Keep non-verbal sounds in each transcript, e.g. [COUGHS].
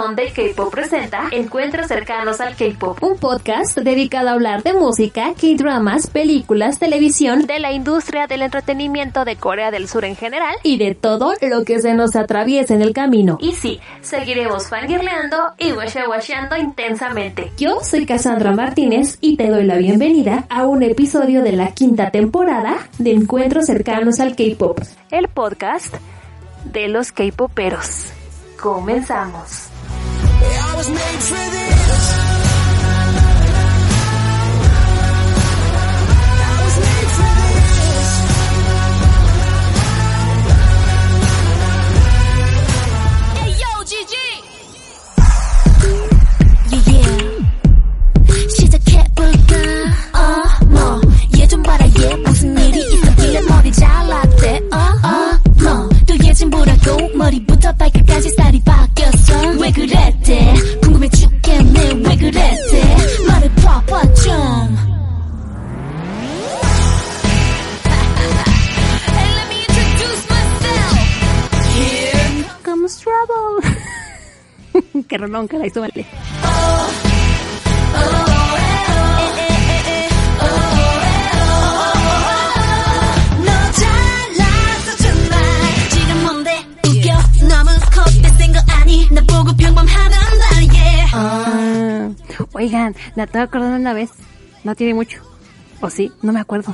Sunday K-Pop presenta Encuentros cercanos al K-Pop, un podcast dedicado a hablar de música, K-dramas, películas, televisión, de la industria del entretenimiento de Corea del Sur en general y de todo lo que se nos atraviesa en el camino. Y sí, seguiremos fangirleando y washeando intensamente. Yo soy Cassandra Martínez y te doy la bienvenida a un episodio de la quinta temporada de Encuentros cercanos al K-Pop, el podcast de los K-Poperos. Comenzamos. I was made for this. ronca la hizo. Ah, oigan, me estaba acordando una vez, no tiene mucho, o sí, no me acuerdo.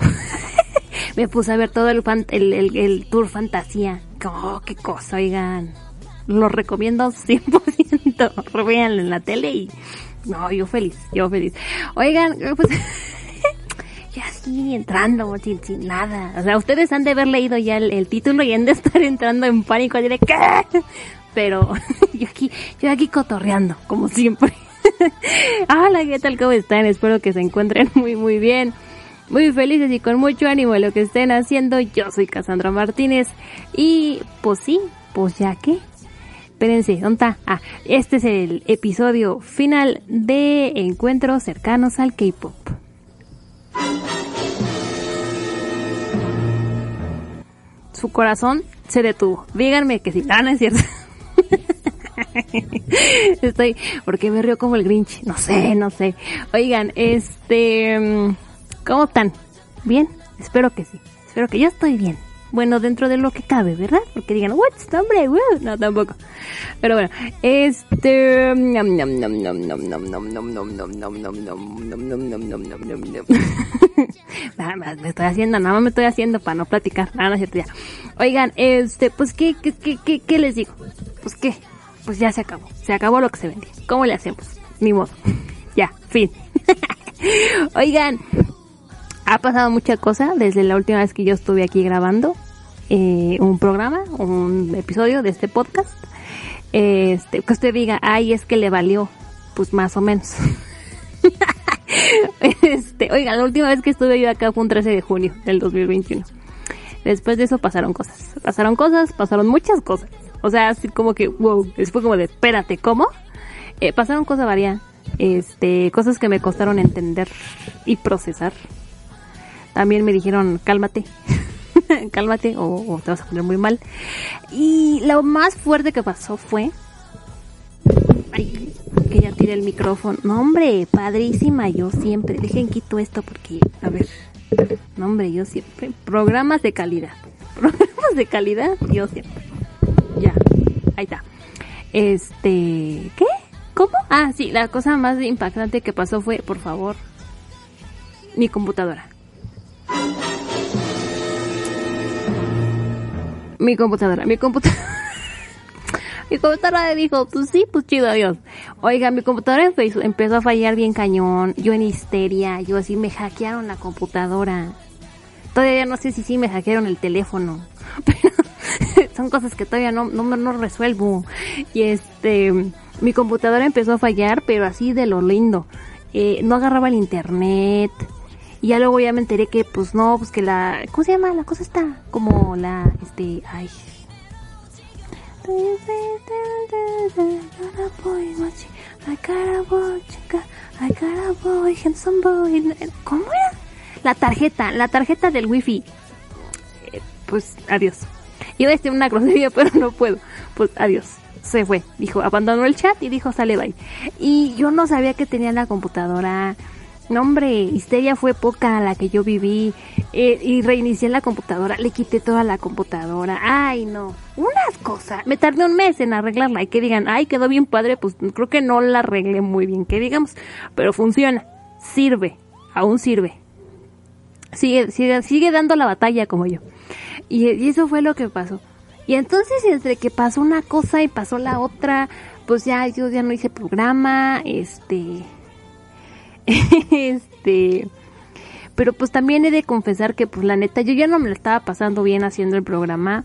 [LAUGHS] me puse a ver todo el, fan, el, el tour fantasía. Oh, qué cosa, oigan. Lo recomiendo 100%. [LAUGHS] Véanlo en la tele y... No, yo feliz, yo feliz. Oigan, pues... [LAUGHS] ya así entrando sin, sin nada. O sea, ustedes han de haber leído ya el, título y han de estar [LAUGHS] entrando en pánico. Diré, ¿qué? Pero yo aquí, yo aquí cotorreando, como siempre. Hola, ¿qué tal? ¿Cómo están? Espero que se encuentren muy, muy bien. Muy felices y con mucho ánimo en lo que estén haciendo. Yo soy Cassandra Martínez. Y pues sí, pues ya que. Espérense, ¿dónde está? Ah, este es el episodio final de Encuentros cercanos al K-Pop. Su corazón se detuvo. Díganme que sí. Ah, no es cierto. [LAUGHS] Estoy, porque me río como el Grinch. No sé, no sé. Oigan, este, mm, ¿cómo están? ¿Bien? Espero que sí. Espero que yo estoy bien. Bueno, dentro de lo que cabe, ¿verdad? Porque digan, what's nombre? Well, no, tampoco. Pero bueno, este... me estoy haciendo, nada más me estoy haciendo para no platicar. Nada, no es cierto, ya. Oigan, este, pues, ¿qué, qué, qué, qué, qué les digo? Pues, ¿qué? Pues ya se acabó. Se acabó lo que se vendía. ¿Cómo le hacemos? Ni modo. Ya, fin. Oigan, ha pasado mucha cosa desde la última vez que yo estuve aquí grabando eh, un programa, un episodio de este podcast. Este, que usted diga, ay, es que le valió, pues más o menos. [LAUGHS] este, oigan, la última vez que estuve yo acá fue un 13 de junio del 2021. Después de eso pasaron cosas. Pasaron cosas, pasaron muchas cosas. O sea, así como que, wow, después como de, espérate, ¿cómo? Eh, pasaron cosas varias. Este, cosas que me costaron entender y procesar. También me dijeron, cálmate, [LAUGHS] [LAUGHS] cálmate o, te vas a poner muy mal. Y lo más fuerte que pasó fue... Ay, que ya tiré el micrófono. No, hombre, padrísima, yo siempre. Dejen quito esto porque, a ver, no, hombre, yo siempre. Programas de calidad. [LAUGHS] Programas de calidad, yo siempre. Ya, ahí está. Este, ¿qué? ¿Cómo? Ah, sí, la cosa más impactante que pasó fue, por favor, mi computadora. Mi computadora, mi computadora. [LAUGHS] mi computadora dijo, pues sí, pues chido, adiós. Oiga, mi computadora empezó, a fallar bien cañón, yo en histeria, yo así me hackearon la computadora. Todavía no sé si sí me hackearon el teléfono, [LAUGHS] pero son cosas que todavía no, no, no resuelvo. Y este, mi computadora empezó a fallar, pero así de lo lindo. Eh, no agarraba el internet. Y ya luego ya me enteré que, pues no, pues que la, ¿cómo se llama? La cosa está como la, este, ay. ¿Cómo era? La tarjeta, la tarjeta del wifi. Eh, pues adiós. Iba a decir una grosería, [LAUGHS] pero no puedo. Pues adiós. Se fue. Dijo, abandonó el chat y dijo, sale bye. Y yo no sabía que tenía la computadora. No, hombre, histeria fue poca la que yo viví. Eh, y reinicié la computadora. Le quité toda la computadora. Ay, no. Unas cosas. Me tardé un mes en arreglarla. Y que digan, ay, quedó bien padre. Pues creo que no la arreglé muy bien, que digamos. Pero funciona. Sirve. Aún sirve. Sigue, sigue, sigue dando la batalla como yo. Y, y eso fue lo que pasó. Y entonces entre que pasó una cosa y pasó la otra, pues ya yo ya no hice programa, este, [LAUGHS] este, pero pues también he de confesar que pues la neta yo ya no me lo estaba pasando bien haciendo el programa,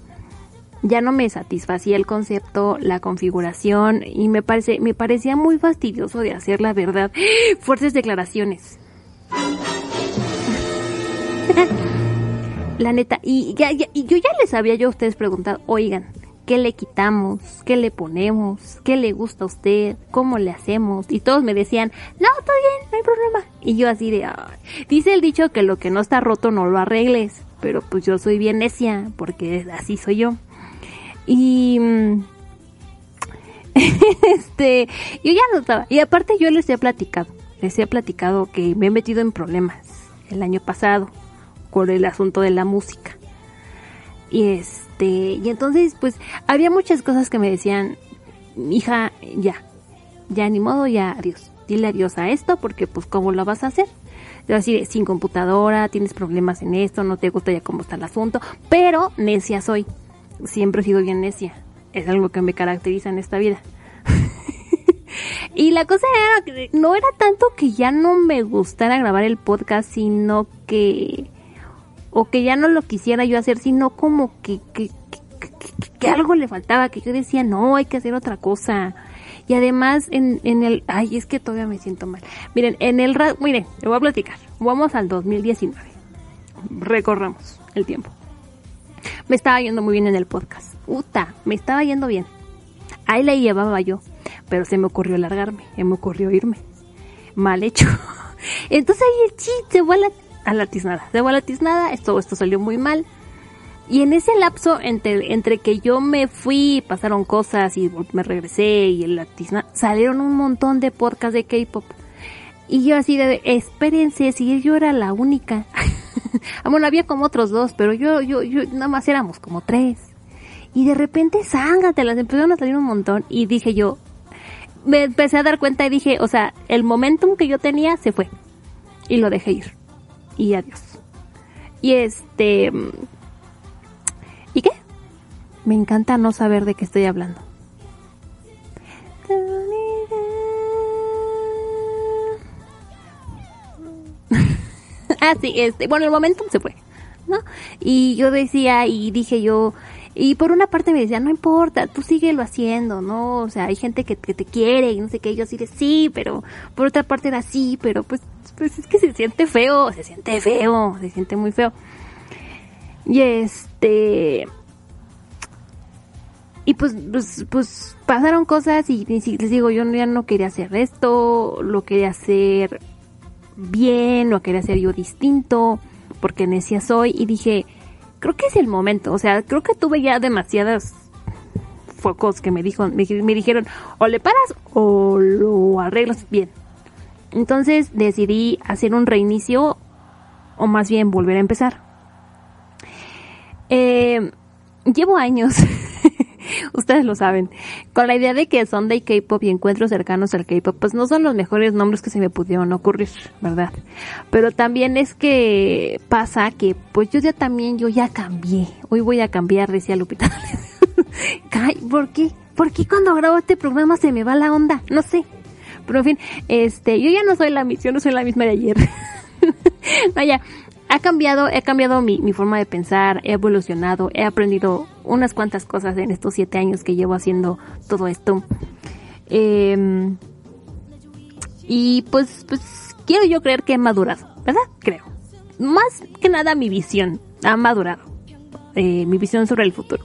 ya no me satisfacía el concepto, la configuración y me parece, me parecía muy fastidioso de hacer la verdad, [GASPS] fuertes declaraciones. [LAUGHS] la neta, y, ya, ya, y yo ya les había yo a ustedes preguntado, oigan, ¿qué le quitamos? ¿Qué le ponemos? ¿Qué le gusta a usted? ¿Cómo le hacemos? Y todos me decían, no, está bien, no hay problema. Y yo así de, dice el dicho que lo que no está roto no lo arregles, pero pues yo soy bien necia, porque así soy yo. Y... mm, [LAUGHS] este, yo ya no estaba. Y aparte yo les he platicado, les he platicado que me he metido en problemas el año pasado con el asunto de la música. Y este, y entonces pues había muchas cosas que me decían, hija, ya, ya ni modo, ya adiós. Dile adiós a esto porque pues cómo lo vas a hacer. De, sin computadora, tienes problemas en esto, no te gusta ya cómo está el asunto, pero necia soy. Siempre he sido bien necia. Es algo que me caracteriza en esta vida. [LAUGHS] y la cosa era que no era tanto que ya no me gustara grabar el podcast, sino que o que ya no lo quisiera yo hacer, sino como que, que, que, que- algo le faltaba, que yo decía, no, hay que hacer otra cosa. Y además en, en el, ay, es que todavía me siento mal. Miren, en el, miren, le voy a platicar. Vamos al 2019. Recorramos el tiempo. Me estaba yendo muy bien en el podcast. Uta, me estaba yendo bien. Ahí la llevaba yo, pero se me ocurrió largarme, se me ocurrió irme. Mal hecho. [LAUGHS] Entonces ahí el chiste se fue a la tiznada. Fue a la tiznada, esto, esto salió muy mal. Y en ese lapso, entre, entre que yo me fui, pasaron cosas y me regresé y la tiznada, salieron un montón de podcasts de K-pop. Y yo así de, espérense, si yo era la única. [LAUGHS] Ah, bueno, había como otros dos, pero yo, yo, yo, nada más éramos como tres. Y de repente, las empezaron a salir un montón. Y dije yo, me empecé a dar cuenta y dije, o sea, el momentum que yo tenía se fue. Y lo dejé ir. Y adiós. Y este... ¿Y qué? Me encanta no saber de qué estoy hablando. [LAUGHS] ah, sí, este, bueno, el momentum se fue, ¿no? Y yo decía, y dije yo, y por una parte me decía, no importa, tú síguelo haciendo, ¿no? O sea, hay gente que, te quiere y no sé qué, yo así sí, pero por otra parte era sí, pero pues, pues es que se siente feo, se siente feo, se siente muy feo. Y este, y pues, pues, pues pasaron cosas y, y les digo, yo ya no quería hacer esto, lo quería hacer bien, lo quería hacer yo distinto, porque necia soy y dije, creo que es el momento, o sea, creo que tuve ya demasiadas focos que me dijo, me, me dijeron, o le paras o lo arreglas bien. Entonces decidí hacer un reinicio o más bien volver a empezar. Eh, llevo años, [LAUGHS] [LAUGHS] ustedes lo saben, con la idea de que Sunday K-pop y encuentros cercanos al K-pop, pues no son los mejores nombres que se me pudieron ocurrir, ¿verdad? Pero también es que pasa que, pues yo ya también, yo ya cambié. Hoy voy a cambiar, decía Lupita. [LAUGHS] Ay, ¿Por qué? ¿por qué cuando grabo este programa se me va la onda? No sé. Pero en fin, este, yo ya no soy la misión, no soy la misma de ayer. [LAUGHS] no, ya, ha cambiado, he cambiado mi, forma de pensar, he evolucionado, he aprendido unas cuantas cosas en estos siete años que llevo haciendo todo esto. Eh, y pues, pues quiero yo creer que he madurado, ¿verdad? Creo. Más que nada mi visión ha madurado. Eh, mi visión sobre el futuro.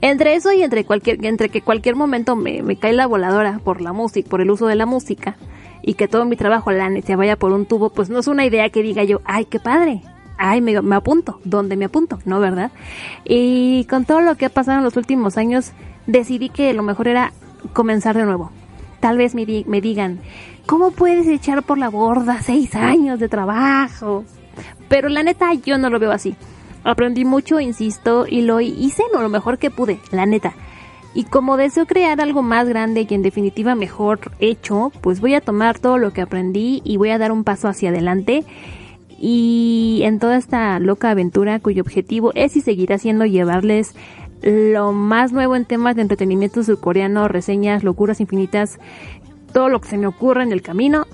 Entre eso y entre cualquier, entre que cualquier momento me, me cae la voladora por la música, por el uso de la música, y que todo mi trabajo la se vaya por un tubo, pues no es una idea que diga yo, ay, qué padre, ay, me, me apunto, ¿dónde me apunto? ¿No, verdad? Y con todo lo que ha pasado en los últimos años, decidí que lo mejor era comenzar de nuevo. Tal vez me, me digan, ¿cómo puedes echar por la borda seis años de trabajo? Pero la neta, yo no lo veo así. Aprendí mucho, insisto, y lo hice lo mejor que pude, la neta. Y como deseo crear algo más grande y en definitiva mejor hecho, pues voy a tomar todo lo que aprendí y voy a dar un paso hacia adelante. Y en toda esta loca aventura cuyo objetivo es y seguirá siendo llevarles lo más nuevo en temas de entretenimiento surcoreano, reseñas, locuras infinitas, todo lo que se me ocurra en el camino.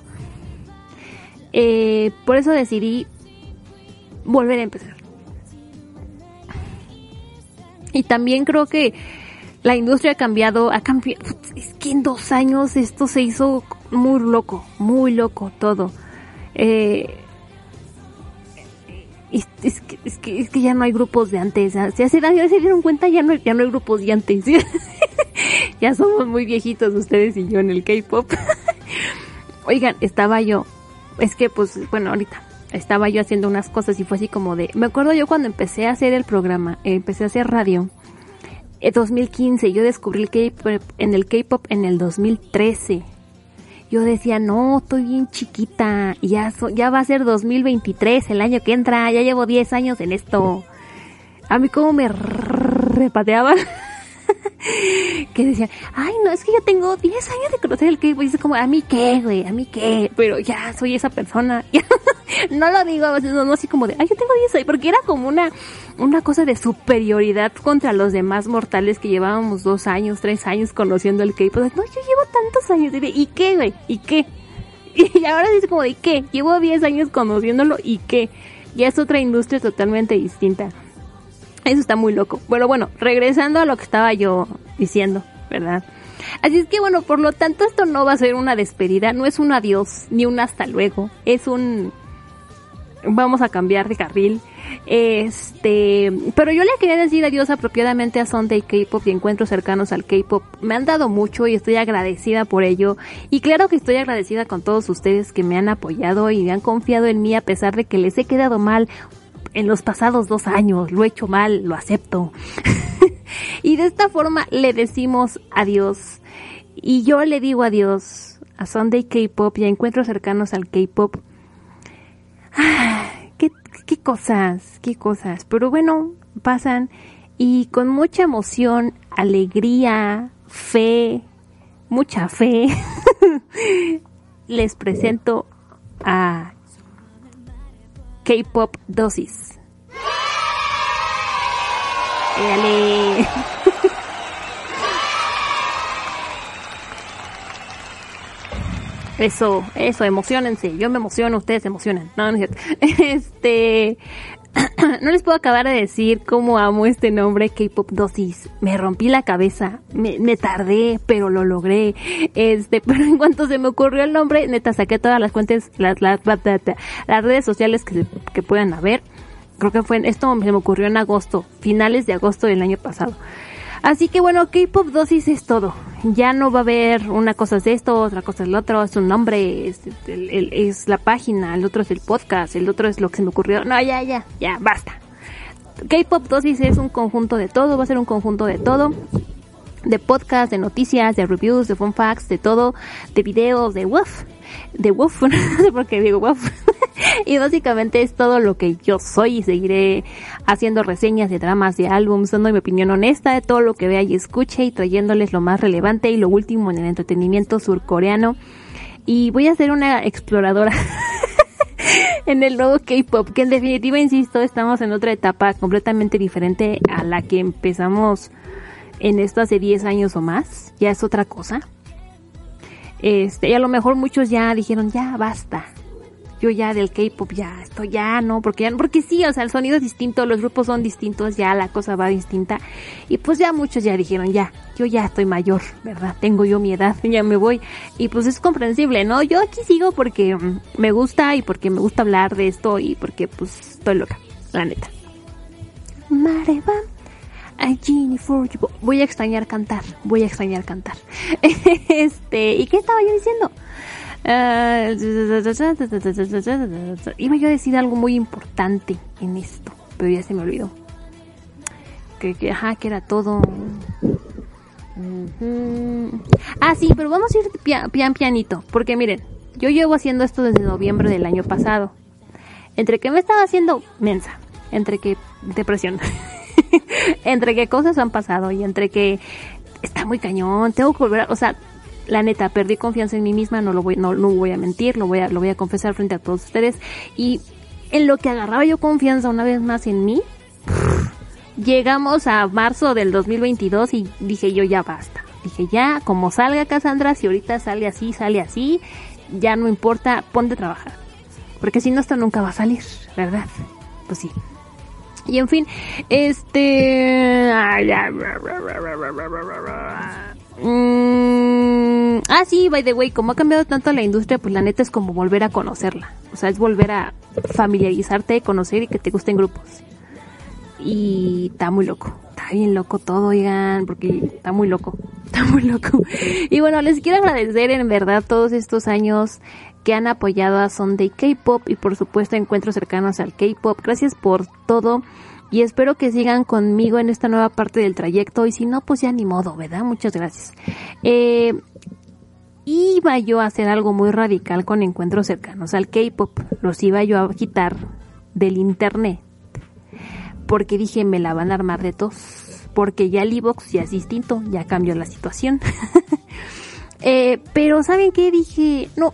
Eh, por eso decidí volver a empezar. Y también creo que la industria ha cambiado, ha cambiado. Es que en dos años esto se hizo muy loco, muy loco todo. Eh, es, que, es, que, ya no hay grupos de antes. Ya se, se dieron cuenta, ya no, ya no hay grupos de antes. [LAUGHS] ya somos muy viejitos ustedes y yo en el K-pop. [LAUGHS] Oigan, estaba yo. Es que, pues, bueno, ahorita estaba yo haciendo unas cosas y fue así como de. Me acuerdo yo cuando empecé a hacer el programa, eh, empecé a hacer radio. En 2015, yo descubrí el K-pop en el K-pop en el 2013 yo decía, no, estoy bien chiquita, ya, ya va a ser 2023, el año que entra, ya llevo 10 años en esto. A mí como me repateaban. [LAUGHS] que decían, ay, no, es que yo tengo 10 años de conocer el K-pop. Y es como, a mí qué, güey, a mí qué. Pero ya soy esa persona. [LAUGHS] no lo digo, no, no así como de, ay, yo tengo 10 años. Porque era como una, una cosa de superioridad contra los demás mortales que llevábamos dos años, tres años conociendo el K-pop. No, yo llevo tantos años. ¿Y qué, güey? ¿Y qué? [LAUGHS] Y ahora dice como de, ¿qué? Llevo 10 años conociéndolo y qué. Ya es otra industria totalmente distinta. [LAUGHS] Eso está muy loco. Bueno, bueno, regresando a lo que estaba yo diciendo, ¿verdad? Así es que bueno, por lo tanto esto no va a ser una despedida, no es un adiós ni un hasta luego, es un vamos a cambiar de carril. Este, pero yo le quería decir adiós apropiadamente a Sunday K-pop y encuentros cercanos al K-pop. Me han dado mucho y estoy agradecida por ello. Y claro que estoy agradecida con todos ustedes que me han apoyado y me han confiado en mí a pesar de que les he quedado mal en los pasados dos años. Lo he hecho mal, lo acepto. [LAUGHS] y de esta forma le decimos adiós. Y yo le digo adiós a Sunday K-pop y a encuentros cercanos al K-pop. ¿Qué, qué cosas, qué cosas. Pero bueno, pasan y con mucha emoción, alegría, fe, mucha fe, [LAUGHS] les presento a K-Pop Dosis. Dale. [LAUGHS] Eso, eso, emocionense. Yo me emociono, ustedes se emocionan. No, no es cierto. [LAUGHS] Este, [COUGHS] no les puedo acabar de decir cómo amo este nombre K-pop dosis. Me rompí la cabeza, me, me, tardé, pero lo logré. Este, [LAUGHS] pero en cuanto se me ocurrió el nombre, neta saqué todas las cuentas, las, las, las redes sociales que, que puedan haber. Creo que fue esto se me ocurrió en agosto, finales de agosto del año pasado. Así que bueno, K-Pop Dosis es todo. Ya no va a haber una cosa es esto, otra cosa es lo otro, es un nombre, es, el, es la página, el otro es el podcast, el otro es lo que se me ocurrió. No, ya, ya, ya, basta. K-Pop Dosis es un conjunto de todo, va a ser un conjunto de todo. De podcast, de noticias, de reviews, de fun facts, de todo, de videos, de woof, de woof, [LAUGHS] no sé por qué digo woof. [LAUGHS] y básicamente es todo lo que yo soy y seguiré haciendo reseñas de dramas, de álbums, dando mi opinión honesta de todo lo que vea y escuche y trayéndoles lo más relevante y lo último en el entretenimiento surcoreano. Y voy a ser una exploradora [LAUGHS] en el nuevo K-pop, que en definitiva, insisto, estamos en otra etapa completamente diferente a la que empezamos en esto hace 10 años o más, ya es otra cosa. Este, y a lo mejor muchos ya dijeron, ya basta. Yo ya del K-pop ya, esto ya no, porque ya, porque sí, o sea, el sonido es distinto, los grupos son distintos, ya la cosa va distinta. Y pues ya muchos ya dijeron, ya, yo ya estoy mayor, ¿verdad? Tengo yo mi edad, [LAUGHS] ya me voy. Y pues es comprensible, ¿no? Yo aquí sigo porque mm, me gusta y porque me gusta hablar de esto y porque pues estoy loca, la neta. Mareva. Ay, For you. Voy a extrañar cantar. Voy a extrañar cantar. [LAUGHS] este, ¿y qué estaba yo diciendo? Ah, iba yo a decir algo muy importante en esto, pero ya se me olvidó. Que, que ajá, que era todo. Ah, sí, pero vamos a ir pia- pian pianito, porque miren, yo llevo haciendo esto desde noviembre del año pasado. Entre que me estaba haciendo mensa, entre que depresión, [LAUGHS] [LAUGHS] entre que cosas han pasado y entre que está muy cañón, tengo que volver, a- o sea, la neta, perdí confianza en mí misma, no lo voy, no, no voy a mentir, lo voy a, lo voy a confesar frente a todos ustedes. Y en lo que agarraba yo confianza una vez más en mí, [LAUGHS] llegamos a marzo del 2022 y dije yo ya basta. Dije ya, como salga Cassandra, si ahorita sale así, sale así, ya no importa, ponte a trabajar. Porque si no, esto nunca va a salir, ¿verdad? Pues sí. Y en fin, este... Mm, ah, sí, by the way, como ha cambiado tanto la industria, pues la neta es como volver a conocerla. O sea, es volver a familiarizarte, conocer y que te gusten grupos. Y está muy loco. Está bien loco todo, oigan, porque está muy loco. [LAUGHS] Está muy loco. Y bueno, les quiero agradecer en verdad todos estos años que han apoyado a Sunday K-Pop y por supuesto encuentros cercanos al K-Pop. Gracias por todo y espero que sigan conmigo en esta nueva parte del trayecto y si no, pues ya ni modo, ¿verdad? Muchas gracias. Eh, iba yo a hacer algo muy radical con encuentros cercanos al K-Pop. Los iba yo a quitar del internet porque dije me la van a armar de tos. Porque ya el iVox ya es distinto, ya cambió la situación. [LAUGHS] Eh, pero ¿saben qué? Dije, no,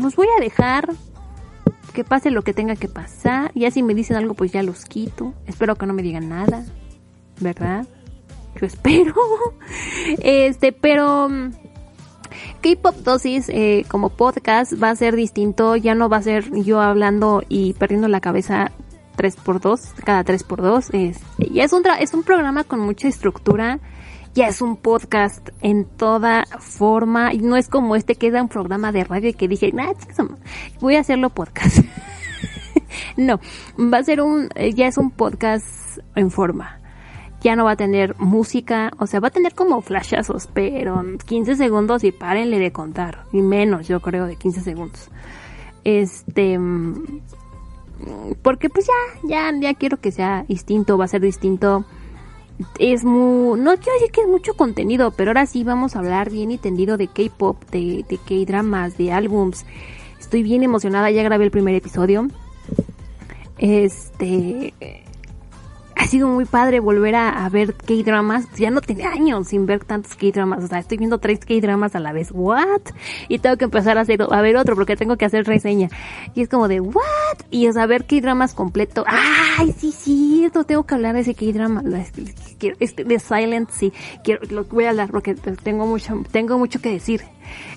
los voy a dejar que pase lo que tenga que pasar. Ya si me dicen algo, pues ya los quito. Espero que no me digan nada, ¿verdad? Yo espero. [LAUGHS] Este, pero mm, K-Pop Dosis eh, como podcast va a ser distinto. Ya no va a ser yo hablando y perdiendo la cabeza 3x2, cada 3x2. Es, ya es un, tra- es un programa con mucha estructura. Ya es un podcast en toda forma. Y no es como este que era un programa de radio y que dije, nah, voy a hacerlo podcast. [LAUGHS] no, va a ser un, eh, ya es un podcast en forma. Ya no va a tener música, o sea, va a tener como flashazos, pero 15 segundos y párenle de contar. Y menos, yo creo, de 15 segundos. Este, mm, porque pues ya, ya, ya quiero que sea distinto, va a ser distinto. Es muy, no quiero decir que es mucho contenido, pero ahora sí vamos a hablar bien y tendido de K-pop, de, de K-dramas, de álbums. Estoy bien emocionada, ya grabé el primer episodio. Este, ha sido muy padre volver a, ver K-dramas. Ya no tenía años sin ver tantos K-dramas. O sea, estoy viendo tres K-dramas a la vez. ¿What? Y tengo que empezar a, hacer, a ver otro porque tengo que hacer reseña. Y es como de, ¿what? Y o sea, ver K-dramas completo. ¡Ay, sí, sí! Esto tengo que hablar de ese K-drama. Quiero- este, De Silent, sí. Quiero, lo voy a hablar porque tengo mucho, tengo mucho que decir.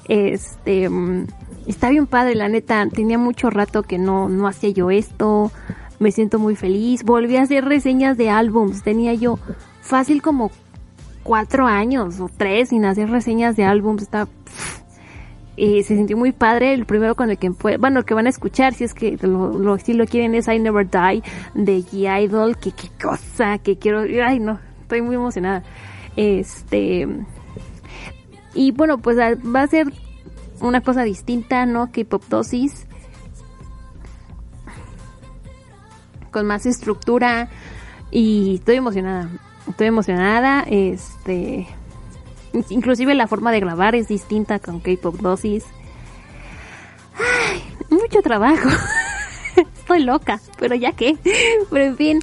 Este, mm, está bien padre, la neta. Tenía mucho rato que no, no hacía yo esto me siento muy feliz. Volví a hacer reseñas de álbums. Tenía yo fácil como cuatro años o tres sin hacer reseñas de álbums. Está eh, se sintió muy padre. El primero con el que fue, bueno, que van a escuchar, si es que lo, lo, si lo quieren, es I Never Die de G Idol. Que qué cosa, que quiero, ay no, estoy muy emocionada. Este, y bueno, pues ah, va a ser una cosa distinta, ¿no? Que Pop Dosis. con más estructura y estoy emocionada. Estoy emocionada, este inclusive la forma de grabar es distinta con K-pop dosis. Ay, mucho trabajo. [LAUGHS] estoy loca, pero ya que. Pero en fin,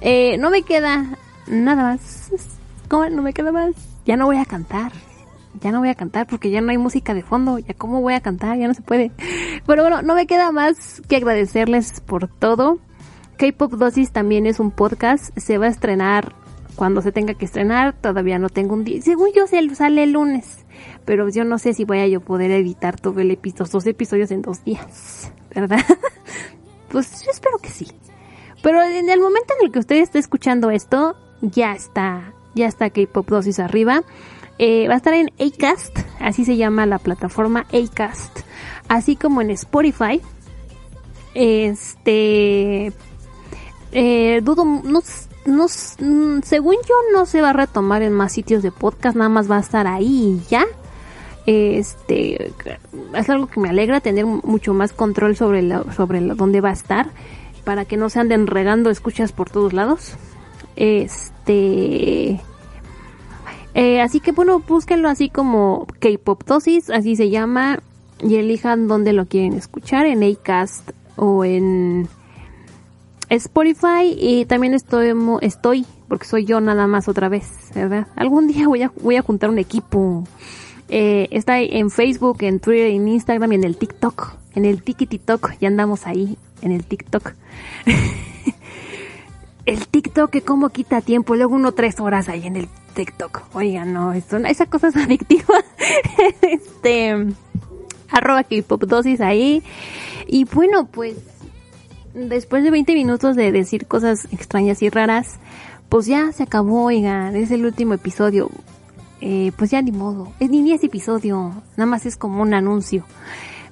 eh, no me queda nada más. ¿Cómo no me queda más? Ya no voy a cantar. Ya no voy a cantar porque ya no hay música de fondo. Ya cómo voy a cantar, ya no se puede. Pero bueno, no me queda más que agradecerles por todo. K-Pop Dosis también es un podcast. Se va a estrenar cuando se tenga que estrenar, todavía no tengo un día. Según yo, sale el lunes. Pero yo no sé si voy a yo poder editar todo el episodio, dos episodios en dos días, ¿verdad? [LAUGHS] pues yo espero que sí. Pero en el momento en el que usted esté escuchando esto, ya está, ya está K-Pop Dosis arriba. Eh, va a estar en Acast, así se llama la plataforma Acast, así como en Spotify. Este, eh, dudo, no, no, mm, según yo no se va a retomar en más sitios de podcast, nada más va a estar ahí y ya. Este, es algo que me alegra tener mucho más control sobre la, sobre dónde va a estar para que no se anden regando escuchas por todos lados. Este, eh, así que bueno, búsquenlo así como K-Pop Dosis, así se llama, y elijan dónde lo quieren escuchar, en Acast o en Spotify y también estoy, estoy, porque soy yo nada más otra vez, ¿verdad? Algún día voy a, voy a juntar un equipo. Eh, está en Facebook, en Twitter, en Instagram y en el TikTok. En el TikTok, ya andamos ahí, en el TikTok. [LAUGHS] el TikTok que como quita tiempo, luego uno tres horas ahí en el TikTok. Oigan, no, esa cosa es adictiva. [LAUGHS] este, arroba K-pop dosis ahí. Y bueno, pues después de 20 minutos de decir cosas extrañas y raras, pues ya se acabó, oigan, es el último episodio. Eh, pues ya ni modo, es ni ese episodio, nada más es como un anuncio.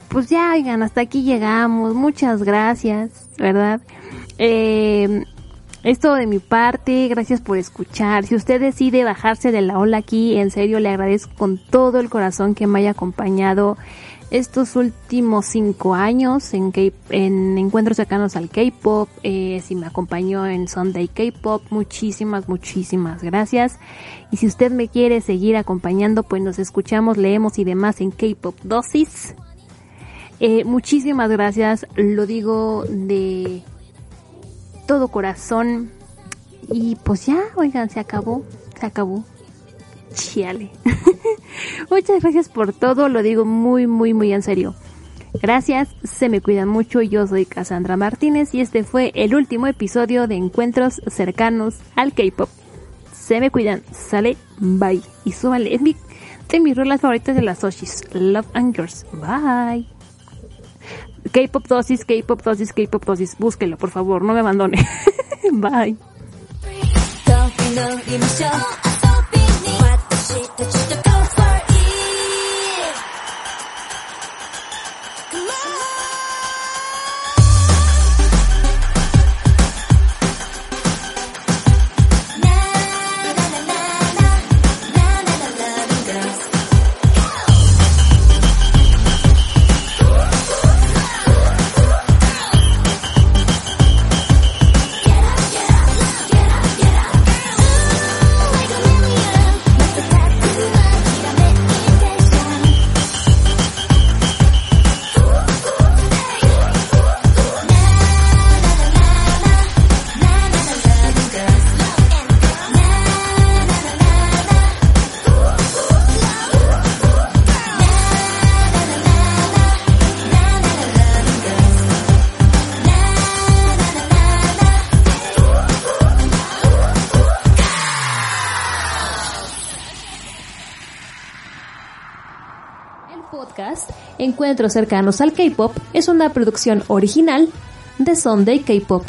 Pues ya, oigan, hasta aquí llegamos, muchas gracias, ¿verdad? Eh, esto de mi parte, gracias por escuchar. Si usted decide bajarse de la ola aquí, en serio le agradezco con todo el corazón que me haya acompañado estos últimos cinco años en, en encuentros cercanos al K-pop, eh, si me acompañó en Sunday K-pop, muchísimas, muchísimas gracias. Y si usted me quiere seguir acompañando, pues nos escuchamos, leemos y demás en K-pop Dosis. Eh, muchísimas gracias, lo digo de todo corazón. Y pues ya, oigan, se acabó, se acabó. Chiale. [LAUGHS] Muchas gracias por todo, lo digo muy, muy, muy en serio. Gracias, se me cuidan mucho, yo soy Cassandra Martínez y este fue el último episodio de Encuentros cercanos al K-Pop. Se me cuidan, sale, bye. Y súbale, es mi, de mis rolas favoritas de las Oshis, Love and Girls, bye. K-Pop dosis, K-Pop dosis, K-Pop dosis, búsquelo por favor, no me abandone. [LAUGHS] bye. Encuentros cercanos al K-Pop es una producción original de Sunday K-Pop.